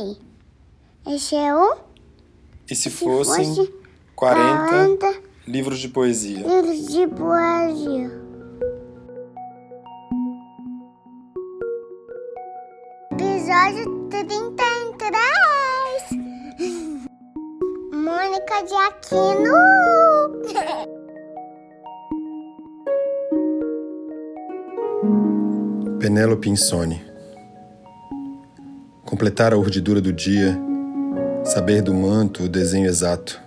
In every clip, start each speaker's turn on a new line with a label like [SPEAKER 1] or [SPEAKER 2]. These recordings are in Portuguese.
[SPEAKER 1] sei. Esse é o
[SPEAKER 2] E se
[SPEAKER 1] se
[SPEAKER 2] fossem
[SPEAKER 1] fosse
[SPEAKER 2] 40
[SPEAKER 1] 40
[SPEAKER 2] livros de poesia?
[SPEAKER 1] livros de poesia. Episódio 33 Mônica de Aquino
[SPEAKER 2] Penélope Insone. Completar a urdidura do dia, saber do manto o desenho exato,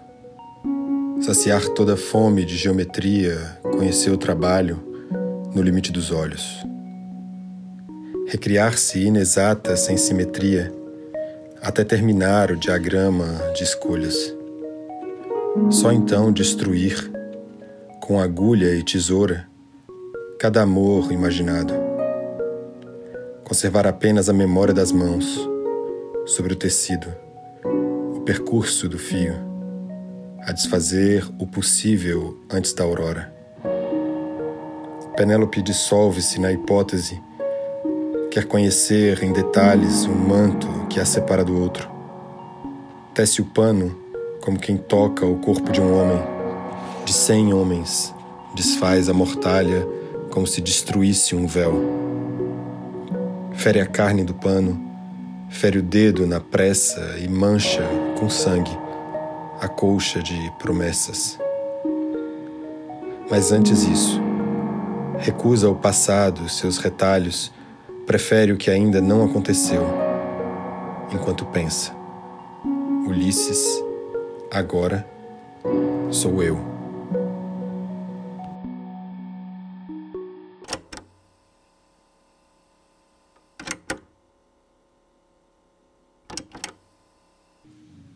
[SPEAKER 2] saciar toda a fome de geometria, conhecer o trabalho no limite dos olhos. Recriar-se inexata sem simetria, até terminar o diagrama de escolhas. Só então destruir, com agulha e tesoura, cada amor imaginado. Conservar apenas a memória das mãos sobre o tecido, o percurso do fio, a desfazer o possível antes da aurora. Penélope dissolve-se na hipótese, quer conhecer em detalhes um manto que a separa do outro. Tece o pano como quem toca o corpo de um homem, de cem homens, desfaz a mortalha como se destruísse um véu. Fere a carne do pano, fere o dedo na pressa e mancha com sangue a colcha de promessas. Mas antes isso, recusa o passado, seus retalhos, prefere o que ainda não aconteceu, enquanto pensa. Ulisses, agora sou eu.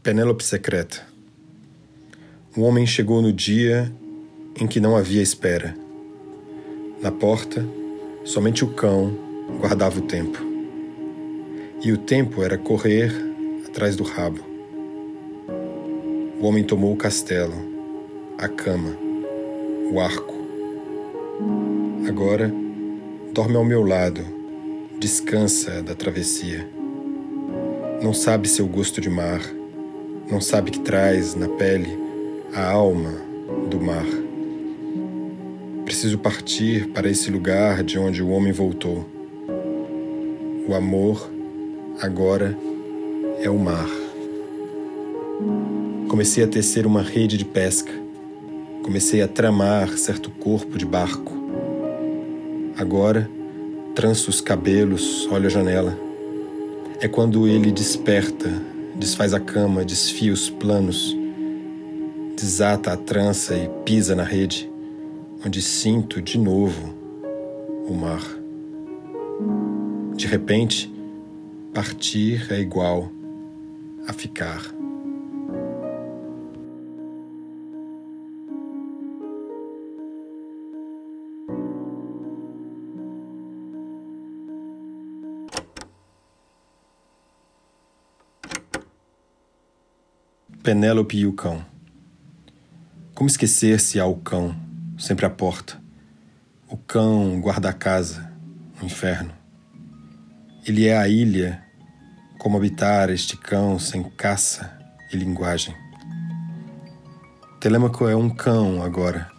[SPEAKER 2] Penélope secreta. Um homem chegou no dia em que não havia espera. Na porta, somente o cão guardava o tempo. E o tempo era correr atrás do rabo. O homem tomou o castelo, a cama, o arco. Agora, dorme ao meu lado, descansa da travessia. Não sabe seu gosto de mar, não sabe que traz na pele a alma do mar. Preciso partir para esse lugar de onde o homem voltou. O amor, agora, é o mar. Comecei a tecer uma rede de pesca. Comecei a tramar certo corpo de barco. Agora, tranço os cabelos, olho a janela. É quando ele desperta, desfaz a cama, desfia os planos, desata a trança e pisa na rede, onde sinto de novo o mar. De repente, partir é igual a ficar. Penélope e o cão. Como esquecer se há o cão, sempre à porta? O cão guarda a casa, no inferno. Ele é a ilha, como habitar este cão sem caça e linguagem. Telêmaco é um cão agora.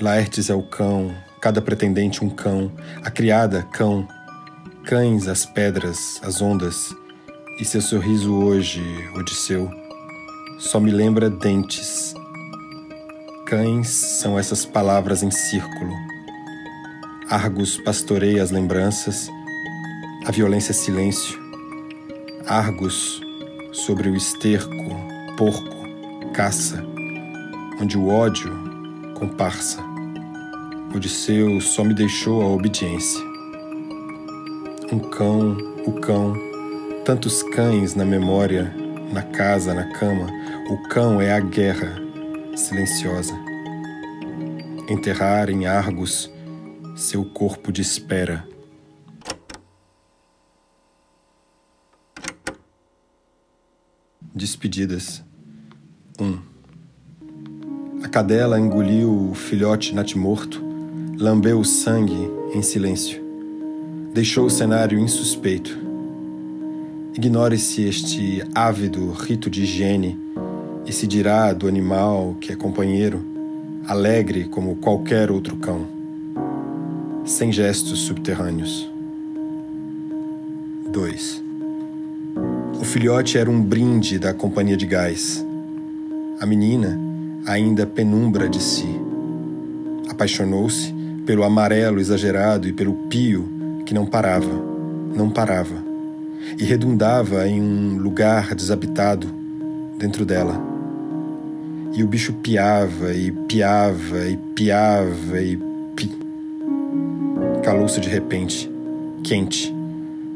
[SPEAKER 2] Laertes é o cão, cada pretendente um cão, a criada cão, cães as pedras, as ondas, e seu sorriso hoje, Odisseu, só me lembra dentes. Cães são essas palavras em círculo. Argos pastoreia as lembranças, a violência é silêncio. Argos sobre o esterco, porco, caça, onde o ódio comparsa. Odisseu só me deixou a obediência. Um cão, o cão, tantos cães na memória, na casa, na cama. O cão é a guerra silenciosa. Enterrar em Argos seu corpo de espera. Despedidas. 1. Um. A cadela engoliu o filhote natimorto, lambeu o sangue em silêncio. Deixou o cenário insuspeito. Ignore-se este ávido rito de higiene e se dirá do animal que é companheiro, alegre como qualquer outro cão, sem gestos subterrâneos. 2. O filhote era um brinde da companhia de gás. A menina, ainda penumbra de si. Apaixonou-se pelo amarelo exagerado e pelo pio que não parava, não parava, e redundava em um lugar desabitado dentro dela. E o bicho piava e piava e piava e pi. Calou-se de repente, quente,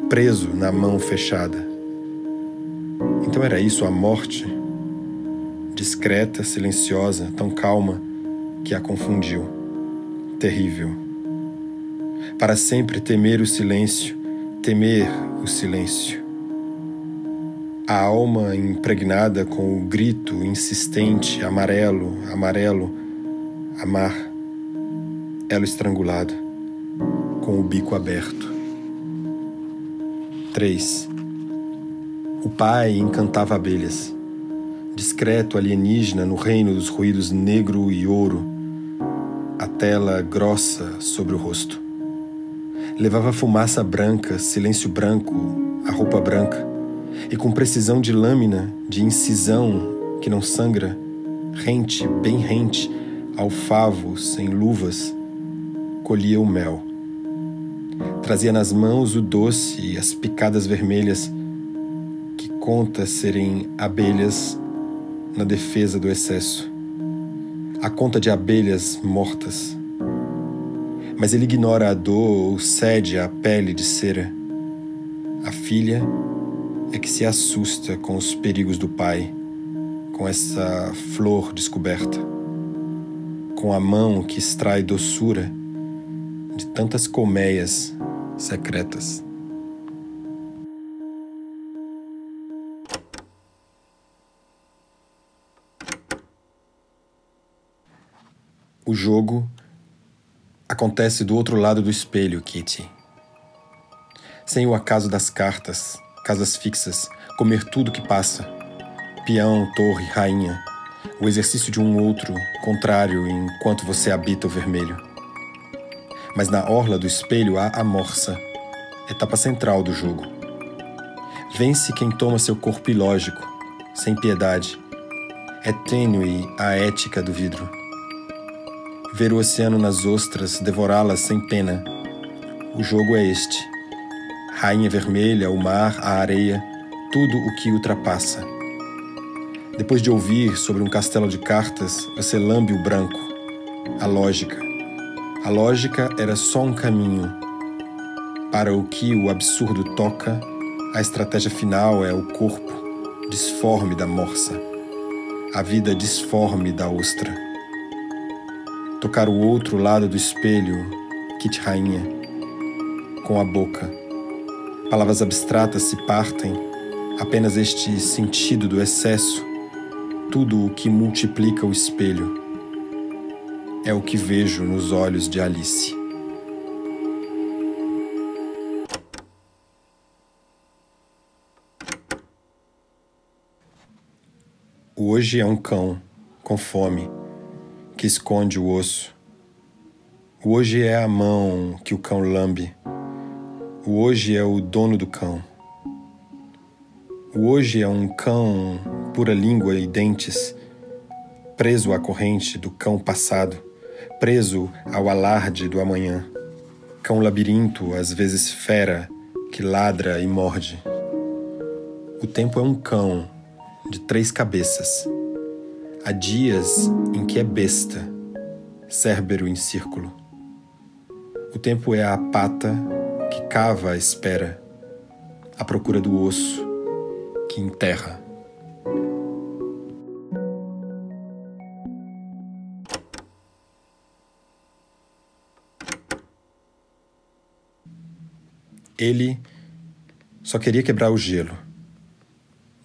[SPEAKER 2] preso na mão fechada. Então era isso a morte? Discreta, silenciosa, tão calma que a confundiu. Terrível. Para sempre temer o silêncio, temer o silêncio. A alma impregnada com o grito insistente, amarelo, amarelo, amar. Ela estrangulada, com o bico aberto. 3. O pai encantava abelhas. Discreto alienígena no reino dos ruídos negro e ouro, a tela grossa sobre o rosto. Levava fumaça branca, silêncio branco, a roupa branca, e com precisão de lâmina, de incisão que não sangra, rente, bem rente, ao favo, sem luvas, colhia o mel. Trazia nas mãos o doce e as picadas vermelhas conta serem abelhas na defesa do excesso. A conta de abelhas mortas. Mas ele ignora a dor ou cede à pele de cera. A filha é que se assusta com os perigos do pai, com essa flor descoberta, com a mão que extrai doçura de tantas colmeias secretas. O jogo acontece do outro lado do espelho, Kitty. Sem o acaso das cartas, casas fixas, comer tudo que passa, peão, torre, rainha, o exercício de um outro contrário enquanto você habita o vermelho. Mas na orla do espelho há a morsa, etapa central do jogo. Vence quem toma seu corpo ilógico, sem piedade. É tênue a ética do vidro ver o oceano nas ostras, devorá-las sem pena. O jogo é este: rainha vermelha, o mar, a areia, tudo o que ultrapassa. Depois de ouvir sobre um castelo de cartas, você lambe o branco, a lógica. A lógica era só um caminho. Para o que o absurdo toca, a estratégia final é o corpo, disforme da morsa, a vida disforme da ostra tocar o outro lado do espelho, Kit Rainha, com a boca. Palavras abstratas se partem, apenas este sentido do excesso, tudo o que multiplica o espelho. É o que vejo nos olhos de Alice. Hoje é um cão com fome que esconde o osso. O hoje é a mão que o cão lambe. O hoje é o dono do cão. O hoje é um cão pura língua e dentes, preso à corrente do cão passado, preso ao alarde do amanhã. Cão labirinto, às vezes fera, que ladra e morde. O tempo é um cão de três cabeças Há dias em que é besta, Cérbero em círculo. O tempo é a pata que cava a espera, à procura do osso que enterra. Ele só queria quebrar o gelo.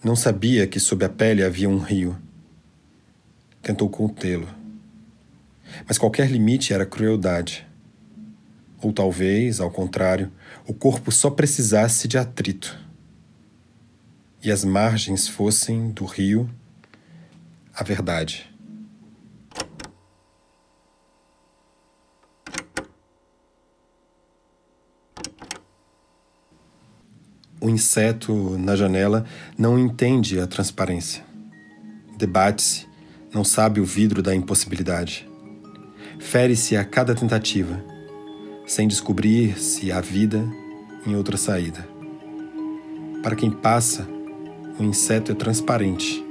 [SPEAKER 2] Não sabia que sob a pele havia um rio tentou contê-lo. Mas qualquer limite era crueldade. Ou talvez, ao contrário, o corpo só precisasse de atrito. e as margens fossem do rio a verdade. O inseto na janela não entende a transparência. Debate-se, não sabe o vidro da impossibilidade. Fere-se a cada tentativa, sem descobrir se há vida em outra saída. Para quem passa, o inseto é transparente.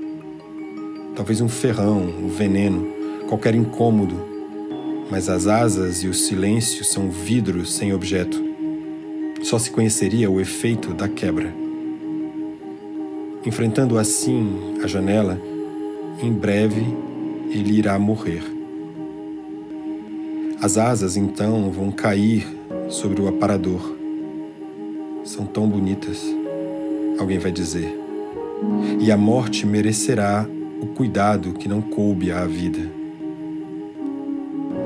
[SPEAKER 2] Talvez um ferrão, um veneno, qualquer incômodo, mas as asas e o silêncio são vidros sem objeto. Só se conheceria o efeito da quebra. Enfrentando assim a janela, em breve ele irá morrer. As asas então vão cair sobre o aparador. São tão bonitas, alguém vai dizer e a morte merecerá o cuidado que não coube à vida.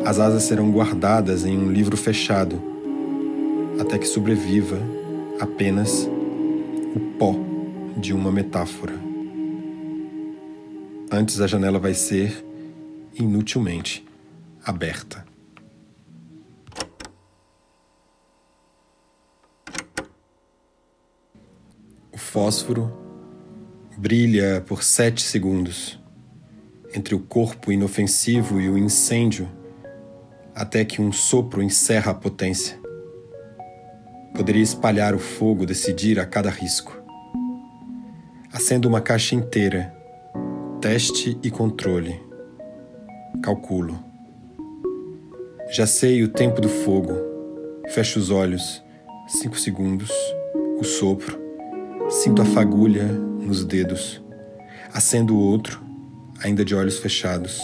[SPEAKER 2] As asas serão guardadas em um livro fechado, até que sobreviva apenas o pó de uma metáfora. Antes a janela vai ser inutilmente aberta. O fósforo brilha por sete segundos entre o corpo inofensivo e o incêndio, até que um sopro encerra a potência. Poderia espalhar o fogo, decidir a cada risco. Acendo uma caixa inteira, teste e controle. Calculo. Já sei o tempo do fogo. Fecho os olhos. Cinco segundos. O sopro. Sinto a fagulha nos dedos. Acendo o outro, ainda de olhos fechados.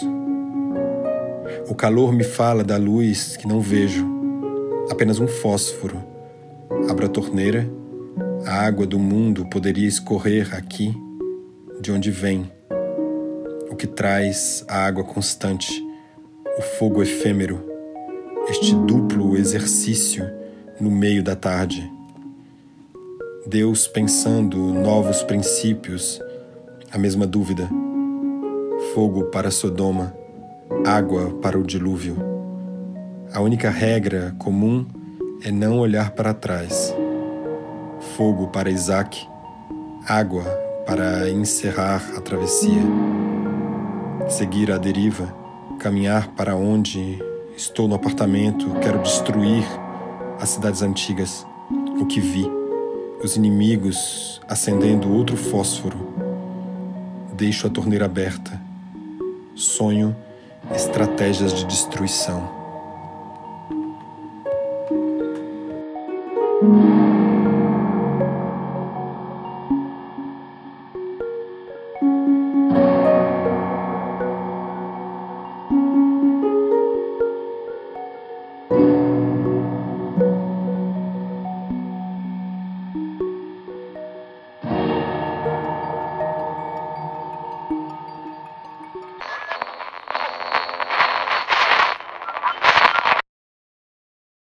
[SPEAKER 2] O calor me fala da luz que não vejo, apenas um fósforo. Abro a torneira, a água do mundo poderia escorrer aqui, de onde vem. O que traz a água constante, o fogo efêmero, este duplo exercício no meio da tarde. Deus pensando novos princípios, a mesma dúvida. Fogo para Sodoma, água para o dilúvio. A única regra comum é não olhar para trás. Fogo para Isaac, água para encerrar a travessia. Seguir a deriva, caminhar para onde estou no apartamento, quero destruir as cidades antigas, o que vi os inimigos acendendo outro fósforo. Deixo a torneira aberta. Sonho estratégias de destruição.